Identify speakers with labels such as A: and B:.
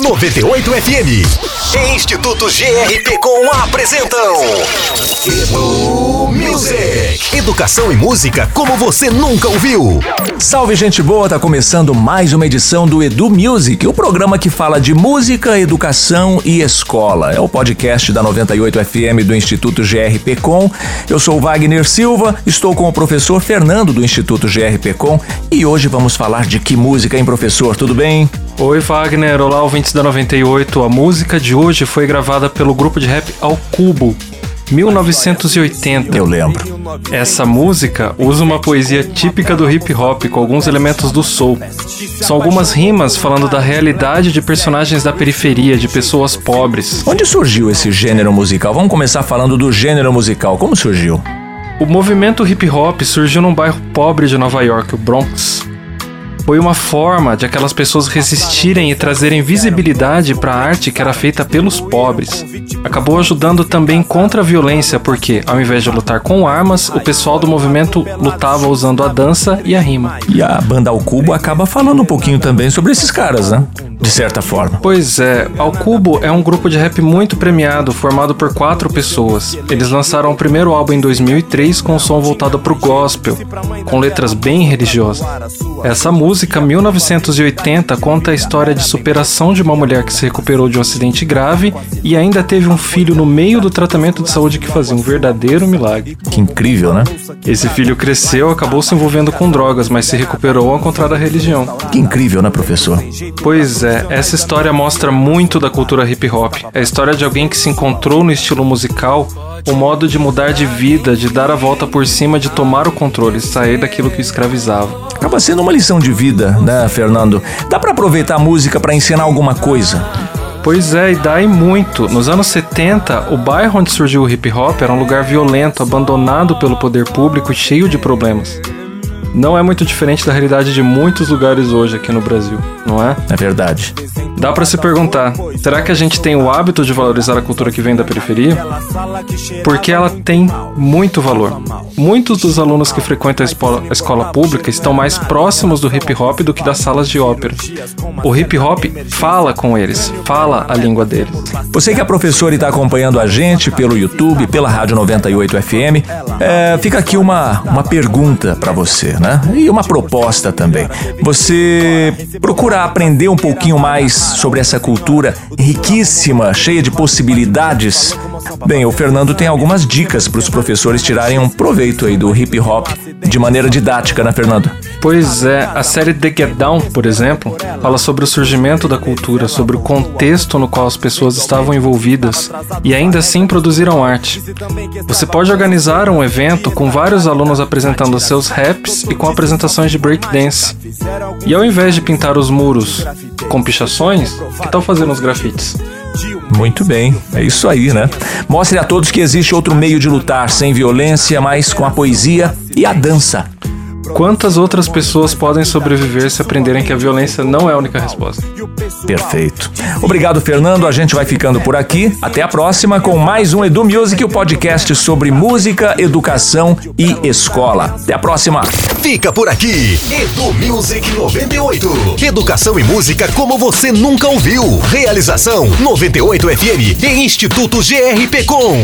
A: 98 FM e Instituto GRP com apresentam Edu Music. Educação e música como você nunca ouviu.
B: Salve gente boa, tá começando mais uma edição do Edu Music, o programa que fala de música, educação e escola. É o podcast da 98 FM do Instituto GRP Com. Eu sou Wagner Silva, estou com o professor Fernando do Instituto GRP Com e hoje vamos falar de que música, hein, professor? Tudo bem?
C: Oi, Wagner. Olá, ouvintes da 98. A música de hoje foi gravada pelo grupo de rap Ao Cubo, 1980.
B: Eu lembro.
C: Essa música usa uma poesia típica do hip hop com alguns elementos do soul. São algumas rimas falando da realidade de personagens da periferia, de pessoas pobres.
B: Onde surgiu esse gênero musical? Vamos começar falando do gênero musical. Como surgiu?
C: O movimento hip hop surgiu num bairro pobre de Nova York, o Bronx foi uma forma de aquelas pessoas resistirem e trazerem visibilidade para a arte que era feita pelos pobres. Acabou ajudando também contra a violência, porque ao invés de lutar com armas, o pessoal do movimento lutava usando a dança e a rima.
B: E a banda Ao Cubo acaba falando um pouquinho também sobre esses caras, né? De certa forma.
C: Pois é, Ao Cubo é um grupo de rap muito premiado, formado por quatro pessoas. Eles lançaram o primeiro álbum em 2003 com um som voltado para o gospel, com letras bem religiosas. Essa música, 1980, conta a história de superação de uma mulher que se recuperou de um acidente grave e ainda teve um filho no meio do tratamento de saúde que fazia um verdadeiro milagre.
B: Que incrível, né?
C: Esse filho cresceu, acabou se envolvendo com drogas, mas se recuperou ao contrário da religião.
B: Que incrível, né, professor?
C: Pois é, essa história mostra muito da cultura hip hop. É a história de alguém que se encontrou no estilo musical o modo de mudar de vida, de dar a volta por cima, de tomar o controle, sair daquilo que o escravizava.
B: Acaba sendo uma lição de vida, né, Fernando? Dá para aproveitar a música para ensinar alguma coisa?
C: Pois é, e e muito. Nos anos 70, o bairro onde surgiu o hip hop era um lugar violento, abandonado pelo poder público e cheio de problemas não é muito diferente da realidade de muitos lugares hoje aqui no Brasil, não é?
B: É verdade.
C: Dá para se perguntar: será que a gente tem o hábito de valorizar a cultura que vem da periferia? Porque ela tem muito valor. Muitos dos alunos que frequentam a escola, a escola pública estão mais próximos do hip hop do que das salas de ópera. O hip hop fala com eles, fala a língua deles.
B: Você que é professor e está acompanhando a gente pelo YouTube, pela Rádio 98 FM, é, fica aqui uma, uma pergunta para você, né? E uma proposta também. Você procura aprender um pouquinho mais sobre essa cultura riquíssima, cheia de possibilidades? Bem, o Fernando tem algumas dicas para os professores tirarem um proveito aí do hip hop de maneira didática, né, Fernando?
C: Pois é, a série The Get Down, por exemplo, fala sobre o surgimento da cultura, sobre o contexto no qual as pessoas estavam envolvidas e ainda assim produziram arte. Você pode organizar um evento com vários alunos apresentando seus raps e com apresentações de breakdance. E ao invés de pintar os muros com pichações, que tal fazer uns grafites?
B: Muito bem, é isso aí, né? Mostre a todos que existe outro meio de lutar sem violência, mas com a poesia e a dança.
C: Quantas outras pessoas podem sobreviver se aprenderem que a violência não é a única resposta?
B: Perfeito. Obrigado, Fernando. A gente vai ficando por aqui. Até a próxima com mais um Edu Music, o podcast sobre música, educação e escola. Até a próxima.
A: Fica por aqui. Edu Music 98. Educação e música como você nunca ouviu. Realização 98 FM e Instituto GRP Com.